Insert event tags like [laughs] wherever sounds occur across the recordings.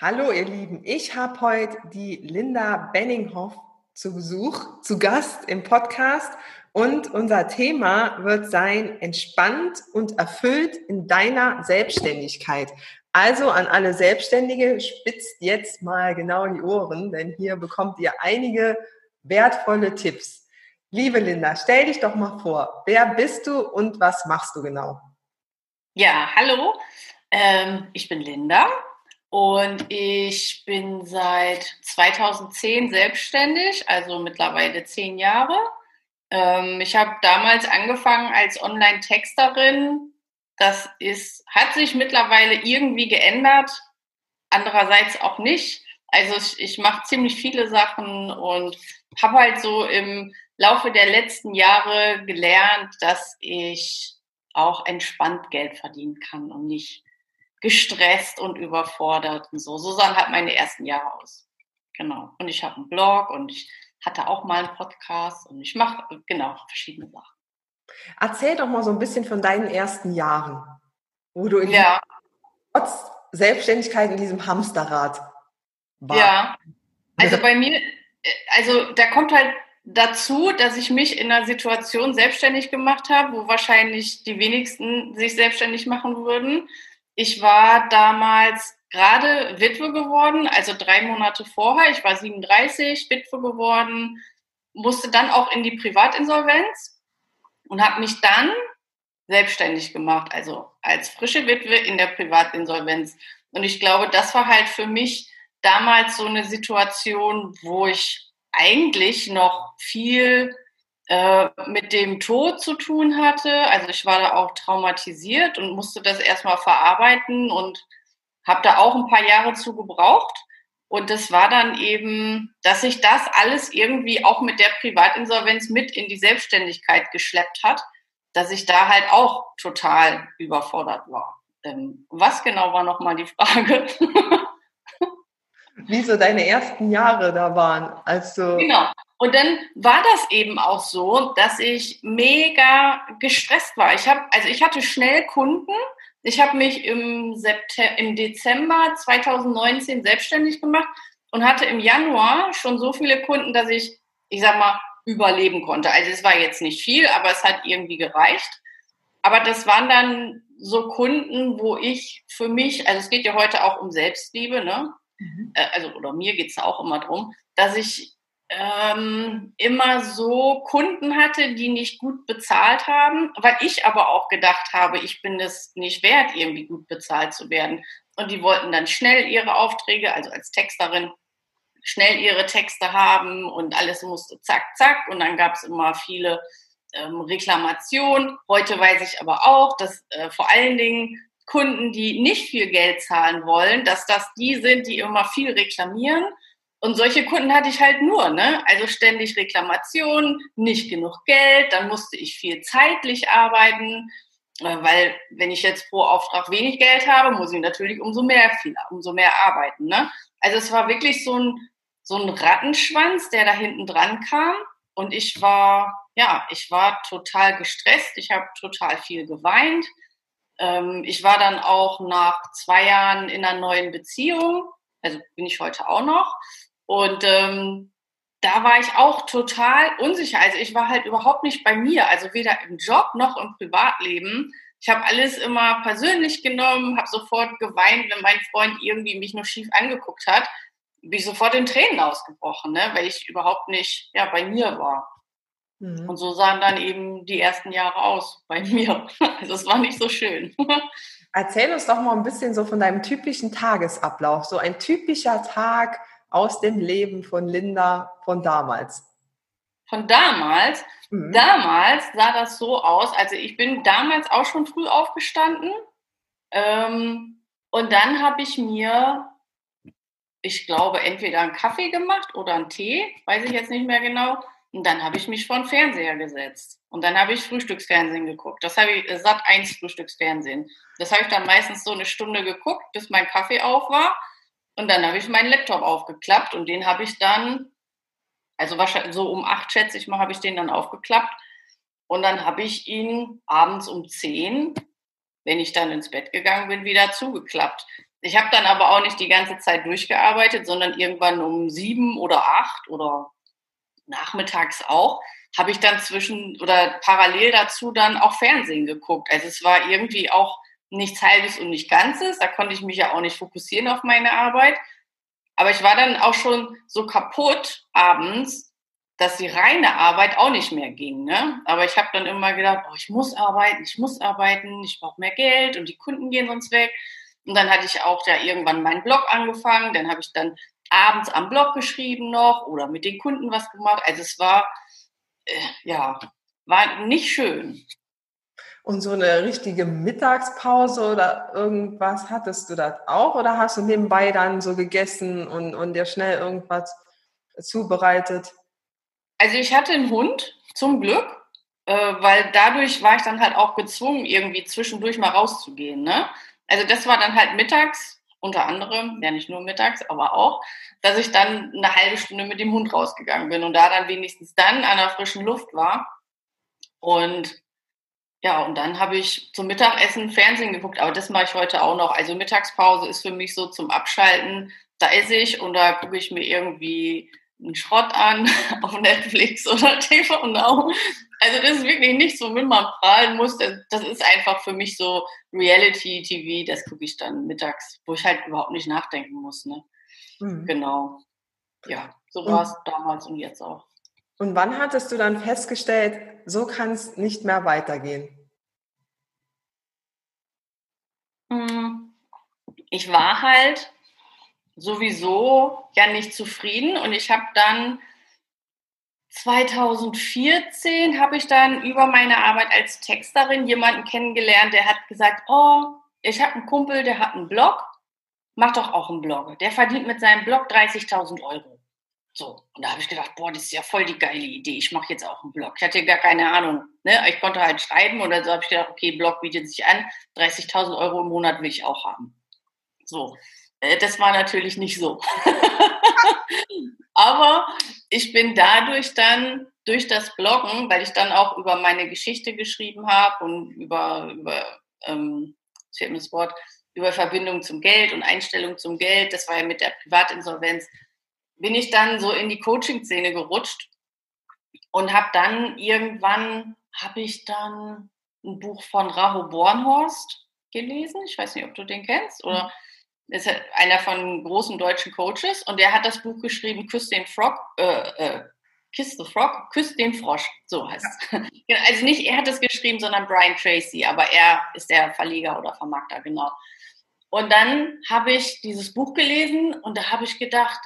Hallo ihr Lieben, ich habe heute die Linda Benninghoff zu Besuch, zu Gast im Podcast und unser Thema wird sein entspannt und erfüllt in deiner Selbstständigkeit. Also an alle Selbstständige, spitzt jetzt mal genau die Ohren, denn hier bekommt ihr einige wertvolle Tipps. Liebe Linda, stell dich doch mal vor, wer bist du und was machst du genau? Ja, hallo, ähm, ich bin Linda, und ich bin seit 2010 selbstständig, also mittlerweile zehn Jahre. Ähm, ich habe damals angefangen als Online-Texterin. Das ist, hat sich mittlerweile irgendwie geändert, andererseits auch nicht. Also ich, ich mache ziemlich viele Sachen und habe halt so im Laufe der letzten Jahre gelernt, dass ich auch entspannt Geld verdienen kann und nicht gestresst und überfordert und so. So sahen halt meine ersten Jahre aus. Genau. Und ich habe einen Blog und ich hatte auch mal einen Podcast und ich mache genau verschiedene Sachen. Erzähl doch mal so ein bisschen von deinen ersten Jahren, wo du in ja. trotz Selbstständigkeit in diesem Hamsterrad warst. Ja, also bei mir, also da kommt halt dazu, dass ich mich in einer Situation selbstständig gemacht habe, wo wahrscheinlich die wenigsten sich selbstständig machen würden. Ich war damals gerade Witwe geworden, also drei Monate vorher. Ich war 37, Witwe geworden, musste dann auch in die Privatinsolvenz und habe mich dann selbstständig gemacht, also als frische Witwe in der Privatinsolvenz. Und ich glaube, das war halt für mich damals so eine Situation, wo ich eigentlich noch viel äh, mit dem Tod zu tun hatte. Also ich war da auch traumatisiert und musste das erstmal verarbeiten und habe da auch ein paar Jahre zu gebraucht. Und das war dann eben, dass sich das alles irgendwie auch mit der Privatinsolvenz mit in die Selbstständigkeit geschleppt hat, dass ich da halt auch total überfordert war. Ähm, was genau war nochmal die Frage? [laughs] Wie so deine ersten Jahre da waren, als du genau. Und dann war das eben auch so, dass ich mega gestresst war. Ich habe, also ich hatte schnell Kunden. Ich habe mich im, September, im Dezember 2019 selbstständig gemacht und hatte im Januar schon so viele Kunden, dass ich, ich sag mal, überleben konnte. Also es war jetzt nicht viel, aber es hat irgendwie gereicht. Aber das waren dann so Kunden, wo ich für mich, also es geht ja heute auch um Selbstliebe, ne? Mhm. Äh, also oder mir geht es auch immer darum, dass ich ähm, immer so Kunden hatte, die nicht gut bezahlt haben, weil ich aber auch gedacht habe, ich bin es nicht wert, irgendwie gut bezahlt zu werden. Und die wollten dann schnell ihre Aufträge, also als Texterin, schnell ihre Texte haben und alles musste zack, zack. Und dann gab es immer viele ähm, Reklamationen. Heute weiß ich aber auch, dass äh, vor allen Dingen Kunden, die nicht viel Geld zahlen wollen, dass das die sind, die immer viel reklamieren und solche Kunden hatte ich halt nur, ne? Also ständig Reklamationen, nicht genug Geld, dann musste ich viel zeitlich arbeiten, äh, weil wenn ich jetzt pro Auftrag wenig Geld habe, muss ich natürlich umso mehr viel, umso mehr arbeiten, ne? Also es war wirklich so ein so ein Rattenschwanz, der da hinten dran kam und ich war ja, ich war total gestresst, ich habe total viel geweint. Ähm, ich war dann auch nach zwei Jahren in einer neuen Beziehung, also bin ich heute auch noch. Und ähm, da war ich auch total unsicher. Also ich war halt überhaupt nicht bei mir, also weder im Job noch im Privatleben. Ich habe alles immer persönlich genommen, habe sofort geweint, wenn mein Freund irgendwie mich nur schief angeguckt hat, bin ich sofort in Tränen ausgebrochen, ne? weil ich überhaupt nicht ja, bei mir war. Mhm. Und so sahen dann eben die ersten Jahre aus bei [laughs] mir. Also es war nicht so schön. [laughs] Erzähl uns doch mal ein bisschen so von deinem typischen Tagesablauf. So ein typischer Tag, aus dem Leben von Linda von damals? Von damals? Mhm. Damals sah das so aus, also ich bin damals auch schon früh aufgestanden ähm, und dann habe ich mir ich glaube, entweder einen Kaffee gemacht oder einen Tee, weiß ich jetzt nicht mehr genau. Und dann habe ich mich vor den Fernseher gesetzt. Und dann habe ich Frühstücksfernsehen geguckt. Das habe ich, äh, satt eins Frühstücksfernsehen. Das habe ich dann meistens so eine Stunde geguckt, bis mein Kaffee auf war. Und dann habe ich meinen Laptop aufgeklappt und den habe ich dann, also wahrscheinlich so um acht schätze ich mal, habe ich den dann aufgeklappt. Und dann habe ich ihn abends um zehn, wenn ich dann ins Bett gegangen bin, wieder zugeklappt. Ich habe dann aber auch nicht die ganze Zeit durchgearbeitet, sondern irgendwann um sieben oder acht oder nachmittags auch, habe ich dann zwischen oder parallel dazu dann auch Fernsehen geguckt. Also es war irgendwie auch nichts Halbes und nicht Ganzes. Da konnte ich mich ja auch nicht fokussieren auf meine Arbeit. Aber ich war dann auch schon so kaputt abends, dass die reine Arbeit auch nicht mehr ging. Ne? Aber ich habe dann immer gedacht, oh, ich muss arbeiten, ich muss arbeiten, ich brauche mehr Geld und die Kunden gehen sonst weg. Und dann hatte ich auch da irgendwann meinen Blog angefangen. Dann habe ich dann abends am Blog geschrieben noch oder mit den Kunden was gemacht. Also es war, äh, ja, war nicht schön. Und so eine richtige Mittagspause oder irgendwas hattest du das auch? Oder hast du nebenbei dann so gegessen und, und dir schnell irgendwas zubereitet? Also ich hatte einen Hund, zum Glück, äh, weil dadurch war ich dann halt auch gezwungen, irgendwie zwischendurch mal rauszugehen. Ne? Also das war dann halt mittags, unter anderem, ja nicht nur mittags, aber auch, dass ich dann eine halbe Stunde mit dem Hund rausgegangen bin und da dann wenigstens dann an der frischen Luft war. Und ja, und dann habe ich zum Mittagessen Fernsehen geguckt, aber das mache ich heute auch noch. Also Mittagspause ist für mich so zum Abschalten. Da esse ich und da gucke ich mir irgendwie einen Schrott an [laughs] auf Netflix oder TV Now. Also das ist wirklich nichts, womit man prahlen muss. Das ist einfach für mich so Reality-TV, das gucke ich dann mittags, wo ich halt überhaupt nicht nachdenken muss. Ne? Mhm. Genau. Ja, so war es damals und jetzt auch. Und wann hattest du dann festgestellt, so kann es nicht mehr weitergehen? Hm. Ich war halt sowieso ja nicht zufrieden und ich habe dann 2014 habe ich dann über meine Arbeit als Texterin jemanden kennengelernt, der hat gesagt, oh, ich habe einen Kumpel, der hat einen Blog, mach doch auch einen Blog. Der verdient mit seinem Blog 30.000 Euro. So, und da habe ich gedacht, boah, das ist ja voll die geile Idee. Ich mache jetzt auch einen Blog. Ich hatte gar keine Ahnung. Ne? Ich konnte halt schreiben und dann so habe ich gedacht, okay, Blog bietet sich an, 30.000 Euro im Monat will ich auch haben. So, das war natürlich nicht so. [laughs] Aber ich bin dadurch dann durch das Bloggen, weil ich dann auch über meine Geschichte geschrieben habe und über, über ähm, das Wort, über Verbindung zum Geld und Einstellung zum Geld, das war ja mit der Privatinsolvenz, bin ich dann so in die Coaching-Szene gerutscht und habe dann irgendwann, habe ich dann ein Buch von Raho Bornhorst gelesen. Ich weiß nicht, ob du den kennst oder mhm ist einer von großen deutschen Coaches und der hat das Buch geschrieben, Küss den Frog, äh, äh, Kiss the Frog, Küss den Frosch, so heißt es. Ja. Genau, [laughs] also nicht er hat es geschrieben, sondern Brian Tracy, aber er ist der Verleger oder Vermarkter, genau. Und dann habe ich dieses Buch gelesen und da habe ich gedacht,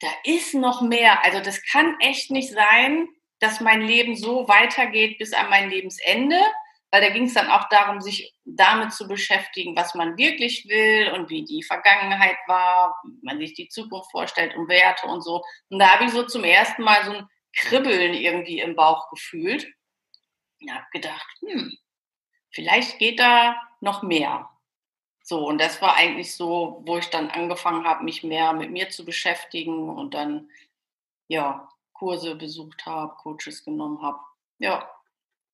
da ist noch mehr. Also das kann echt nicht sein, dass mein Leben so weitergeht bis an mein Lebensende weil da ging es dann auch darum, sich damit zu beschäftigen, was man wirklich will und wie die Vergangenheit war, wie man sich die Zukunft vorstellt und Werte und so. Und da habe ich so zum ersten Mal so ein Kribbeln irgendwie im Bauch gefühlt und habe gedacht, hm, vielleicht geht da noch mehr. So, und das war eigentlich so, wo ich dann angefangen habe, mich mehr mit mir zu beschäftigen und dann, ja, Kurse besucht habe, Coaches genommen habe. Ja,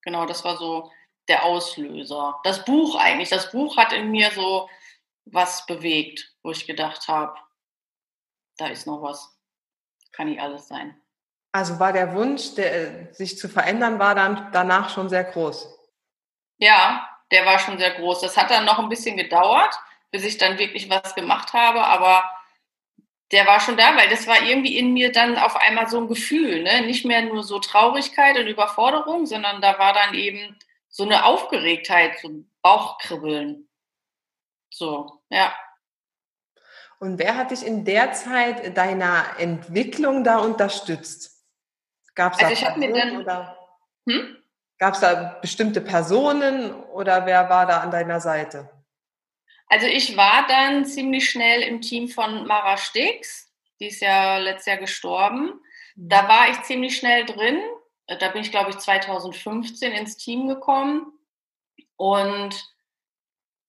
genau, das war so der Auslöser. Das Buch eigentlich. Das Buch hat in mir so was bewegt, wo ich gedacht habe, da ist noch was. Kann nicht alles sein. Also war der Wunsch, der, sich zu verändern, war dann danach schon sehr groß. Ja, der war schon sehr groß. Das hat dann noch ein bisschen gedauert, bis ich dann wirklich was gemacht habe, aber der war schon da, weil das war irgendwie in mir dann auf einmal so ein Gefühl, ne? nicht mehr nur so Traurigkeit und Überforderung, sondern da war dann eben so eine Aufgeregtheit, so ein Bauchkribbeln. So, ja. Und wer hat dich in der Zeit deiner Entwicklung da unterstützt? Gab es also da Personen hm? da bestimmte Personen oder wer war da an deiner Seite? Also ich war dann ziemlich schnell im Team von Mara Stix, die ist ja letztes Jahr gestorben. Da mhm. war ich ziemlich schnell drin. Da bin ich, glaube ich, 2015 ins Team gekommen. Und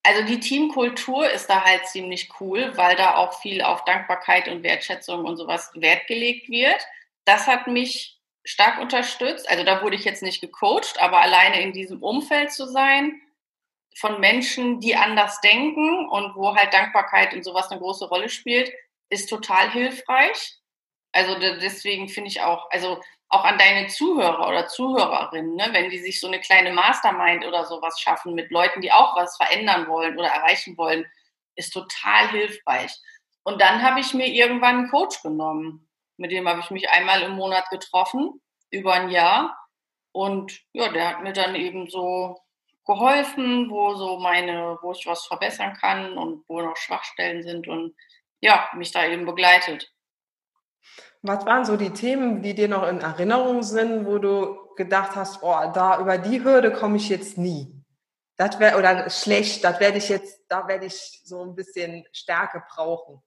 also die Teamkultur ist da halt ziemlich cool, weil da auch viel auf Dankbarkeit und Wertschätzung und sowas Wert gelegt wird. Das hat mich stark unterstützt. Also da wurde ich jetzt nicht gecoacht, aber alleine in diesem Umfeld zu sein, von Menschen, die anders denken und wo halt Dankbarkeit und sowas eine große Rolle spielt, ist total hilfreich. Also deswegen finde ich auch, also auch an deine Zuhörer oder Zuhörerinnen, ne, wenn die sich so eine kleine Mastermind oder sowas schaffen mit Leuten, die auch was verändern wollen oder erreichen wollen, ist total hilfreich. Und dann habe ich mir irgendwann einen Coach genommen. Mit dem habe ich mich einmal im Monat getroffen, über ein Jahr. Und ja, der hat mir dann eben so geholfen, wo so meine, wo ich was verbessern kann und wo noch Schwachstellen sind und ja, mich da eben begleitet. Was waren so die Themen, die dir noch in Erinnerung sind, wo du gedacht hast, oh, da über die Hürde komme ich jetzt nie? Das wäre oder schlecht, das werde ich jetzt, da werde ich so ein bisschen Stärke brauchen.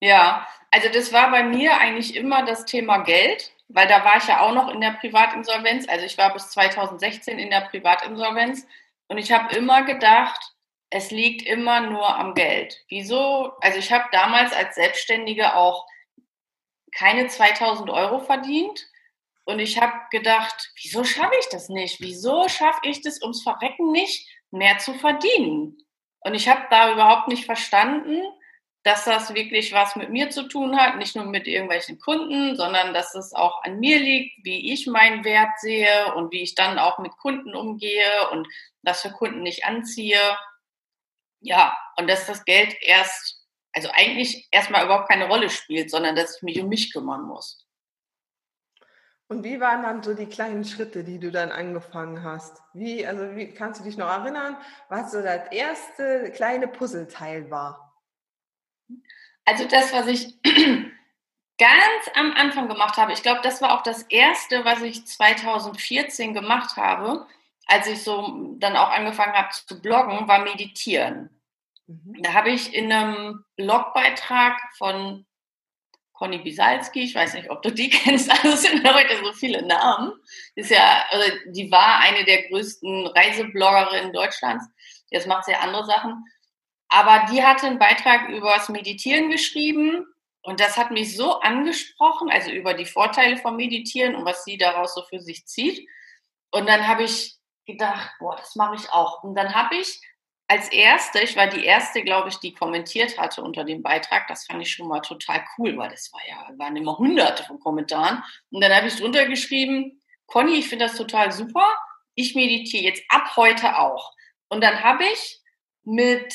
Ja, also das war bei mir eigentlich immer das Thema Geld, weil da war ich ja auch noch in der Privatinsolvenz. Also ich war bis 2016 in der Privatinsolvenz und ich habe immer gedacht, es liegt immer nur am Geld. Wieso? Also ich habe damals als Selbstständige auch keine 2000 Euro verdient. Und ich habe gedacht, wieso schaffe ich das nicht? Wieso schaffe ich das ums Verrecken nicht, mehr zu verdienen? Und ich habe da überhaupt nicht verstanden, dass das wirklich was mit mir zu tun hat, nicht nur mit irgendwelchen Kunden, sondern dass es auch an mir liegt, wie ich meinen Wert sehe und wie ich dann auch mit Kunden umgehe und das für Kunden nicht anziehe. Ja, und dass das Geld erst also eigentlich erstmal überhaupt keine Rolle spielt, sondern dass ich mich um mich kümmern muss. Und wie waren dann so die kleinen Schritte, die du dann angefangen hast? Wie, also wie kannst du dich noch erinnern, was so das erste kleine Puzzleteil war? Also das, was ich [clears throat] ganz am Anfang gemacht habe, ich glaube, das war auch das erste, was ich 2014 gemacht habe, als ich so dann auch angefangen habe zu bloggen, war meditieren. Mhm. Da habe ich in einem Blogbeitrag von Conny Bisalski, ich weiß nicht, ob du die [laughs] kennst, also es sind heute so viele Namen. Ist ja, also die war eine der größten Reisebloggerinnen Deutschlands. Jetzt macht sie ja andere Sachen. Aber die hatte einen Beitrag über das Meditieren geschrieben und das hat mich so angesprochen, also über die Vorteile vom Meditieren und was sie daraus so für sich zieht. Und dann habe ich gedacht, boah, das mache ich auch. Und dann habe ich als erste, ich war die erste, glaube ich, die kommentiert hatte unter dem Beitrag. Das fand ich schon mal total cool, weil das war ja, waren immer hunderte von Kommentaren. Und dann habe ich drunter geschrieben, Conny, ich finde das total super. Ich meditiere jetzt ab heute auch. Und dann habe ich mit,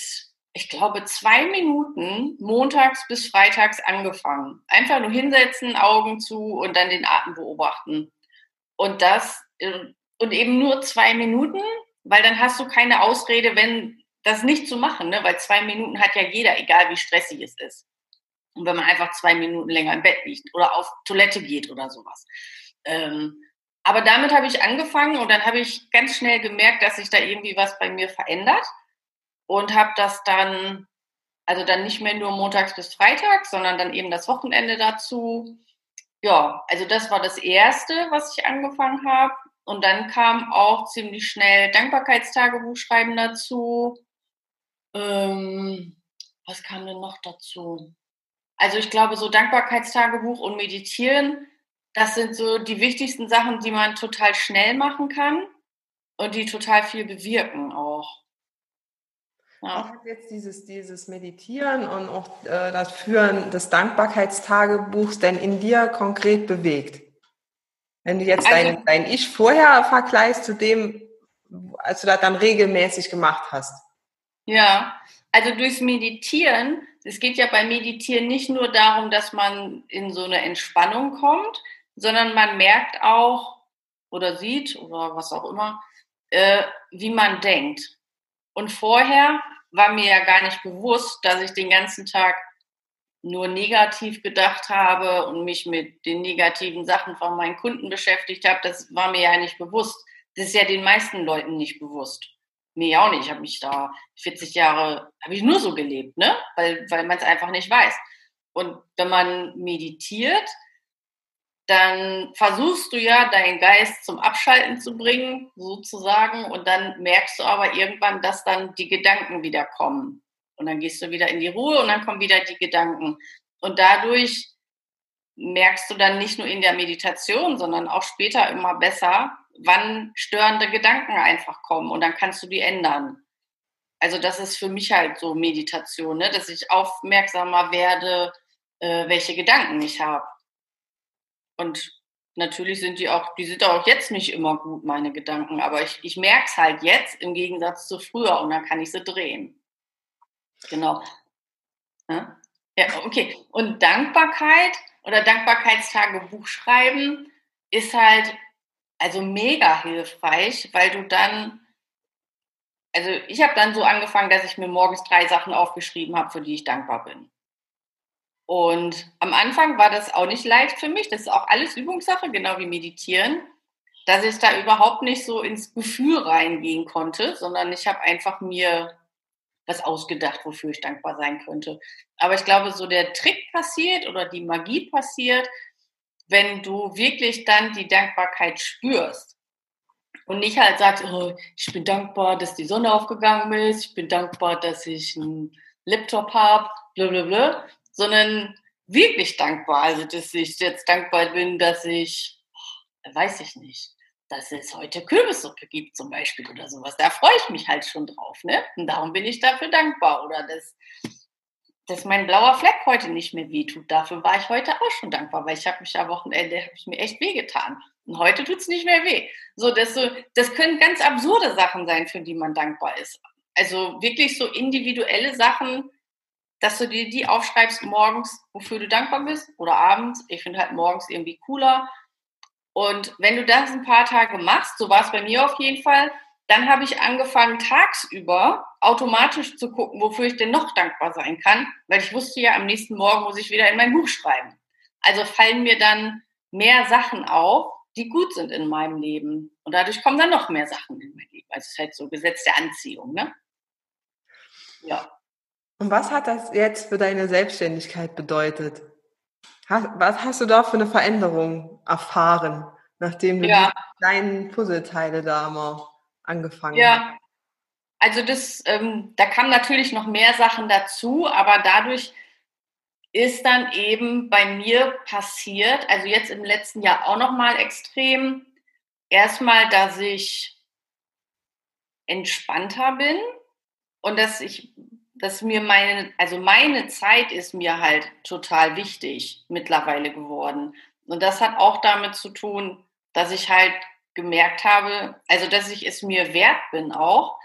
ich glaube, zwei Minuten montags bis freitags angefangen. Einfach nur hinsetzen, Augen zu und dann den Atem beobachten. Und das, äh, und eben nur zwei Minuten, weil dann hast du keine Ausrede, wenn das nicht zu machen, ne? weil zwei Minuten hat ja jeder, egal wie stressig es ist. Und wenn man einfach zwei Minuten länger im Bett liegt oder auf Toilette geht oder sowas. Ähm, aber damit habe ich angefangen und dann habe ich ganz schnell gemerkt, dass sich da irgendwie was bei mir verändert und habe das dann, also dann nicht mehr nur montags bis freitags, sondern dann eben das Wochenende dazu. Ja, also das war das Erste, was ich angefangen habe. Und dann kam auch ziemlich schnell Dankbarkeitstagebuch schreiben dazu. Ähm, was kam denn noch dazu? Also ich glaube, so Dankbarkeitstagebuch und Meditieren, das sind so die wichtigsten Sachen, die man total schnell machen kann und die total viel bewirken auch. Ja. Was hat jetzt dieses, dieses Meditieren und auch äh, das Führen des Dankbarkeitstagebuchs denn in dir konkret bewegt? Wenn du jetzt also, dein, dein Ich vorher vergleichst zu dem, als du das dann regelmäßig gemacht hast. Ja, also durchs Meditieren, es geht ja beim Meditieren nicht nur darum, dass man in so eine Entspannung kommt, sondern man merkt auch oder sieht oder was auch immer, äh, wie man denkt. Und vorher war mir ja gar nicht bewusst, dass ich den ganzen Tag nur negativ gedacht habe und mich mit den negativen Sachen von meinen Kunden beschäftigt habe. Das war mir ja nicht bewusst. Das ist ja den meisten Leuten nicht bewusst. Nee, auch nicht. Ich habe mich da 40 Jahre, habe ich nur so gelebt, ne? Weil, weil man es einfach nicht weiß. Und wenn man meditiert, dann versuchst du ja, deinen Geist zum Abschalten zu bringen, sozusagen. Und dann merkst du aber irgendwann, dass dann die Gedanken wieder kommen. Und dann gehst du wieder in die Ruhe und dann kommen wieder die Gedanken. Und dadurch merkst du dann nicht nur in der Meditation, sondern auch später immer besser, wann störende Gedanken einfach kommen und dann kannst du die ändern. Also das ist für mich halt so Meditation, ne? dass ich aufmerksamer werde, äh, welche Gedanken ich habe. Und natürlich sind die auch, die sind auch jetzt nicht immer gut, meine Gedanken, aber ich, ich merke es halt jetzt im Gegensatz zu früher und dann kann ich sie drehen. Genau. Ja, okay. Und Dankbarkeit oder Dankbarkeitstagebuch schreiben ist halt also mega hilfreich, weil du dann, also ich habe dann so angefangen, dass ich mir morgens drei Sachen aufgeschrieben habe, für die ich dankbar bin. Und am Anfang war das auch nicht leicht für mich. Das ist auch alles Übungssache, genau wie Meditieren, dass ich da überhaupt nicht so ins Gefühl reingehen konnte, sondern ich habe einfach mir was ausgedacht, wofür ich dankbar sein könnte. Aber ich glaube, so der Trick passiert oder die Magie passiert, wenn du wirklich dann die Dankbarkeit spürst und nicht halt sagst, oh, ich bin dankbar, dass die Sonne aufgegangen ist, ich bin dankbar, dass ich einen Laptop habe, blablabla, sondern wirklich dankbar. Also, dass ich jetzt dankbar bin, dass ich, weiß ich nicht, dass es heute Kürbissuppe gibt zum Beispiel oder sowas. Da freue ich mich halt schon drauf. Ne? Und darum bin ich dafür dankbar. Oder dass dass mein blauer Fleck heute nicht mehr wehtut. Dafür war ich heute auch schon dankbar, weil ich habe mich am Wochenende habe ich mir echt wehgetan. Und heute tut es nicht mehr weh. So, dass so, das können ganz absurde Sachen sein, für die man dankbar ist. Also wirklich so individuelle Sachen, dass du dir die aufschreibst morgens, wofür du dankbar bist oder abends. Ich finde halt morgens irgendwie cooler. Und wenn du das ein paar Tage machst, so war es bei mir auf jeden Fall, dann habe ich angefangen, tagsüber automatisch zu gucken, wofür ich denn noch dankbar sein kann, weil ich wusste ja, am nächsten Morgen muss ich wieder in mein Buch schreiben. Also fallen mir dann mehr Sachen auf, die gut sind in meinem Leben. Und dadurch kommen dann noch mehr Sachen in mein Leben. Also es ist halt so Gesetz der Anziehung, ne? Ja. Und was hat das jetzt für deine Selbstständigkeit bedeutet? Was hast du da für eine Veränderung erfahren, nachdem du ja. die kleinen Puzzleteile da mal angefangen ja. hat? Also das, ähm, da kamen natürlich noch mehr Sachen dazu, aber dadurch ist dann eben bei mir passiert, also jetzt im letzten Jahr auch noch mal extrem, erstmal, dass ich entspannter bin und dass ich, dass mir meine, also meine Zeit ist mir halt total wichtig mittlerweile geworden. Und das hat auch damit zu tun, dass ich halt gemerkt habe, also dass ich es mir wert bin auch,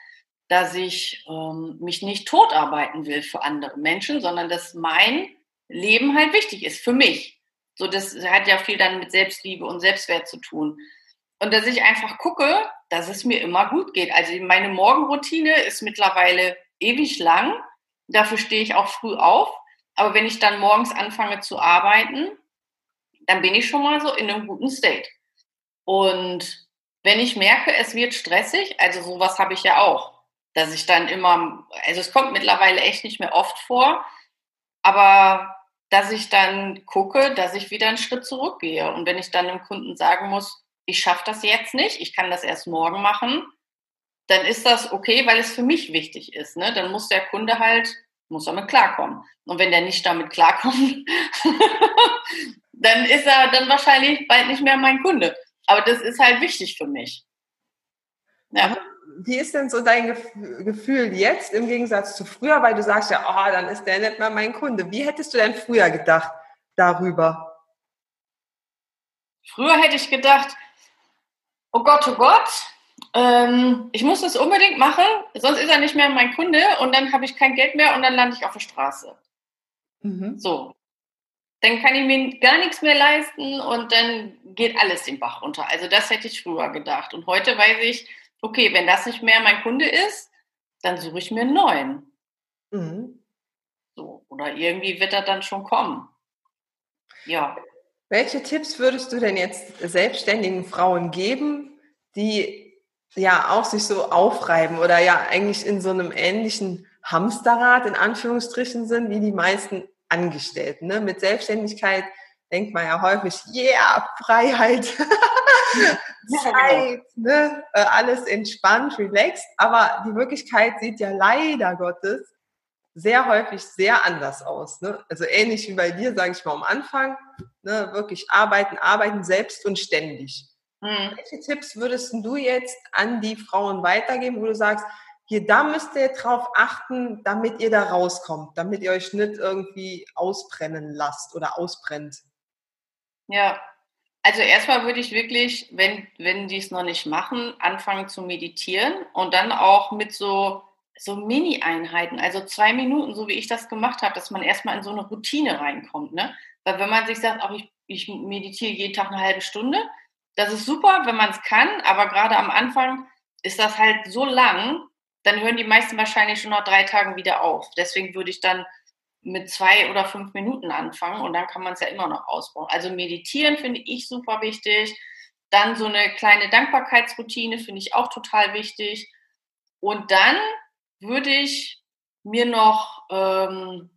dass ich ähm, mich nicht totarbeiten will für andere Menschen, sondern dass mein Leben halt wichtig ist für mich. So, das hat ja viel dann mit Selbstliebe und Selbstwert zu tun. Und dass ich einfach gucke, dass es mir immer gut geht. Also meine Morgenroutine ist mittlerweile ewig lang. Dafür stehe ich auch früh auf. Aber wenn ich dann morgens anfange zu arbeiten, dann bin ich schon mal so in einem guten State. Und wenn ich merke, es wird stressig, also sowas habe ich ja auch, dass ich dann immer, also es kommt mittlerweile echt nicht mehr oft vor, aber dass ich dann gucke, dass ich wieder einen Schritt zurückgehe. Und wenn ich dann dem Kunden sagen muss, ich schaffe das jetzt nicht, ich kann das erst morgen machen, dann ist das okay, weil es für mich wichtig ist. Ne? Dann muss der Kunde halt, muss damit klarkommen. Und wenn der nicht damit klarkommt, [laughs] dann ist er dann wahrscheinlich bald nicht mehr mein Kunde. Aber das ist halt wichtig für mich. Ja. Wie ist denn so dein Gefühl jetzt im Gegensatz zu früher? Weil du sagst ja, oh, dann ist der nicht mehr mein Kunde. Wie hättest du denn früher gedacht darüber? Früher hätte ich gedacht, oh Gott, oh Gott, ähm, ich muss das unbedingt machen, sonst ist er nicht mehr mein Kunde und dann habe ich kein Geld mehr und dann lande ich auf der Straße. Mhm. So dann kann ich mir gar nichts mehr leisten und dann geht alles den Bach runter. Also das hätte ich früher gedacht. Und heute weiß ich, okay, wenn das nicht mehr mein Kunde ist, dann suche ich mir einen neuen. Mhm. So, oder irgendwie wird er dann schon kommen. Ja. Welche Tipps würdest du denn jetzt selbstständigen Frauen geben, die ja auch sich so aufreiben oder ja eigentlich in so einem ähnlichen Hamsterrad in Anführungsstrichen sind wie die meisten Angestellten. Ne? Mit Selbstständigkeit denkt man ja häufig, yeah, Freiheit, [laughs] Zeit, ne? Äh, alles entspannt, relaxed. Aber die Wirklichkeit sieht ja leider Gottes sehr häufig sehr anders aus. Ne? Also ähnlich wie bei dir, sage ich mal am Anfang, ne? wirklich arbeiten, arbeiten selbst und ständig. Mhm. Welche Tipps würdest du jetzt an die Frauen weitergeben, wo du sagst, hier, da müsst ihr drauf achten, damit ihr da rauskommt, damit ihr euch nicht irgendwie ausbrennen lasst oder ausbrennt? Ja, also erstmal würde ich wirklich, wenn, wenn die es noch nicht machen, anfangen zu meditieren und dann auch mit so, so Mini-Einheiten, also zwei Minuten, so wie ich das gemacht habe, dass man erstmal in so eine Routine reinkommt. Ne? Weil wenn man sich sagt, auch ich, ich meditiere jeden Tag eine halbe Stunde, das ist super, wenn man es kann, aber gerade am Anfang ist das halt so lang, dann hören die meisten wahrscheinlich schon nach drei Tagen wieder auf. Deswegen würde ich dann mit zwei oder fünf Minuten anfangen und dann kann man es ja immer noch ausbauen. Also meditieren finde ich super wichtig. Dann so eine kleine Dankbarkeitsroutine finde ich auch total wichtig. Und dann würde ich mir noch, ähm,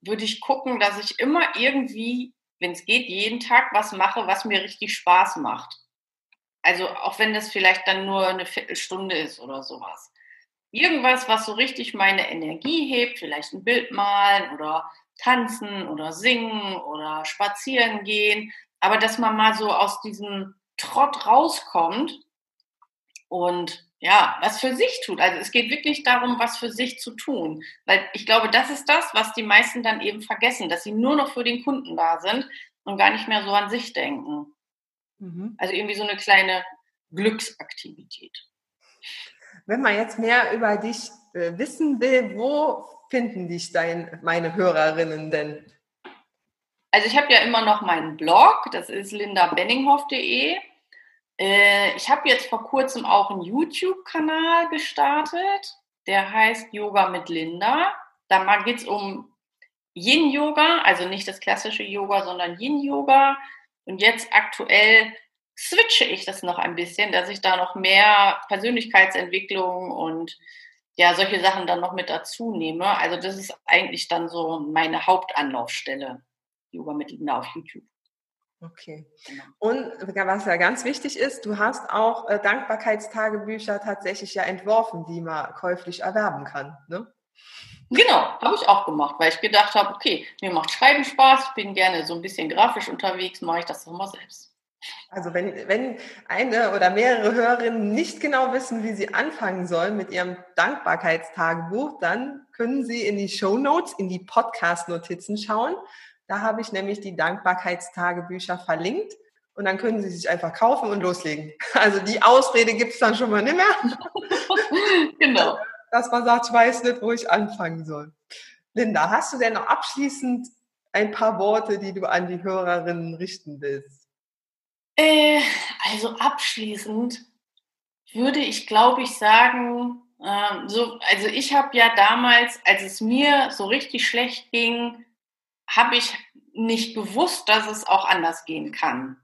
würde ich gucken, dass ich immer irgendwie, wenn es geht, jeden Tag was mache, was mir richtig Spaß macht. Also auch wenn das vielleicht dann nur eine Viertelstunde ist oder sowas irgendwas, was so richtig meine Energie hebt, vielleicht ein Bild malen oder tanzen oder singen oder spazieren gehen, aber dass man mal so aus diesem Trott rauskommt und ja, was für sich tut. Also es geht wirklich darum, was für sich zu tun, weil ich glaube, das ist das, was die meisten dann eben vergessen, dass sie nur noch für den Kunden da sind und gar nicht mehr so an sich denken. Mhm. Also irgendwie so eine kleine Glücksaktivität. Wenn man jetzt mehr über dich äh, wissen will, wo finden dich dein, meine Hörerinnen denn? Also ich habe ja immer noch meinen Blog, das ist lindabenninghoff.de. Äh, ich habe jetzt vor kurzem auch einen YouTube-Kanal gestartet, der heißt Yoga mit Linda. Da geht es um Yin-Yoga, also nicht das klassische Yoga, sondern Yin-Yoga. Und jetzt aktuell switche ich das noch ein bisschen, dass ich da noch mehr Persönlichkeitsentwicklung und ja, solche Sachen dann noch mit dazu nehme. Also das ist eigentlich dann so meine Hauptanlaufstelle, mit Linda auf YouTube. Okay. Genau. Und was ja ganz wichtig ist, du hast auch äh, Dankbarkeitstagebücher tatsächlich ja entworfen, die man käuflich erwerben kann. Ne? Genau, habe ich auch gemacht, weil ich gedacht habe, okay, mir macht Schreiben Spaß, ich bin gerne so ein bisschen grafisch unterwegs, mache ich das doch mal selbst. Also wenn, wenn eine oder mehrere Hörerinnen nicht genau wissen, wie sie anfangen sollen mit ihrem Dankbarkeitstagebuch, dann können sie in die Show Notes, in die Podcast-Notizen schauen. Da habe ich nämlich die Dankbarkeitstagebücher verlinkt und dann können sie sich einfach kaufen und loslegen. [laughs] Also die Ausrede gibt es dann schon mal nicht mehr. [laughs] genau. Dass man sagt, ich weiß nicht, wo ich anfangen soll. Linda, hast du denn noch abschließend ein paar Worte, die du an die Hörerinnen richten willst? Äh, also abschließend würde ich, glaube ich, sagen, äh, so, also ich habe ja damals, als es mir so richtig schlecht ging, habe ich nicht gewusst, dass es auch anders gehen kann.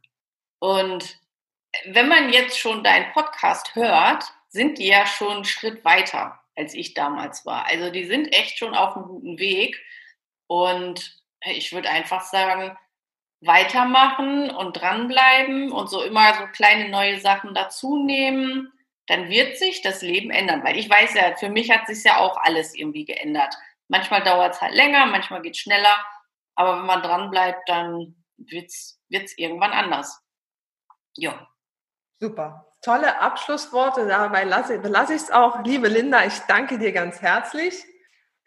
Und wenn man jetzt schon deinen Podcast hört, sind die ja schon einen Schritt weiter, als ich damals war. Also die sind echt schon auf einem guten Weg. Und ich würde einfach sagen, weitermachen und dranbleiben und so immer so kleine neue Sachen dazu nehmen, dann wird sich das Leben ändern. Weil ich weiß ja, für mich hat sich ja auch alles irgendwie geändert. Manchmal dauert es halt länger, manchmal geht es schneller, aber wenn man dranbleibt, dann wird es irgendwann anders. Ja. Super. Tolle Abschlussworte. Dabei lasse, lasse ich es auch. Liebe Linda, ich danke dir ganz herzlich.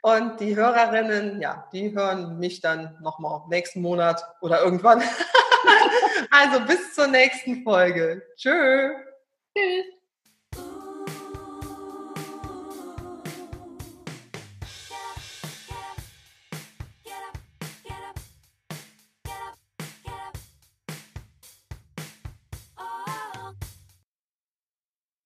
Und die Hörerinnen, ja, die hören mich dann nochmal nächsten Monat oder irgendwann. [laughs] also bis zur nächsten Folge. Tschö. Tschüss.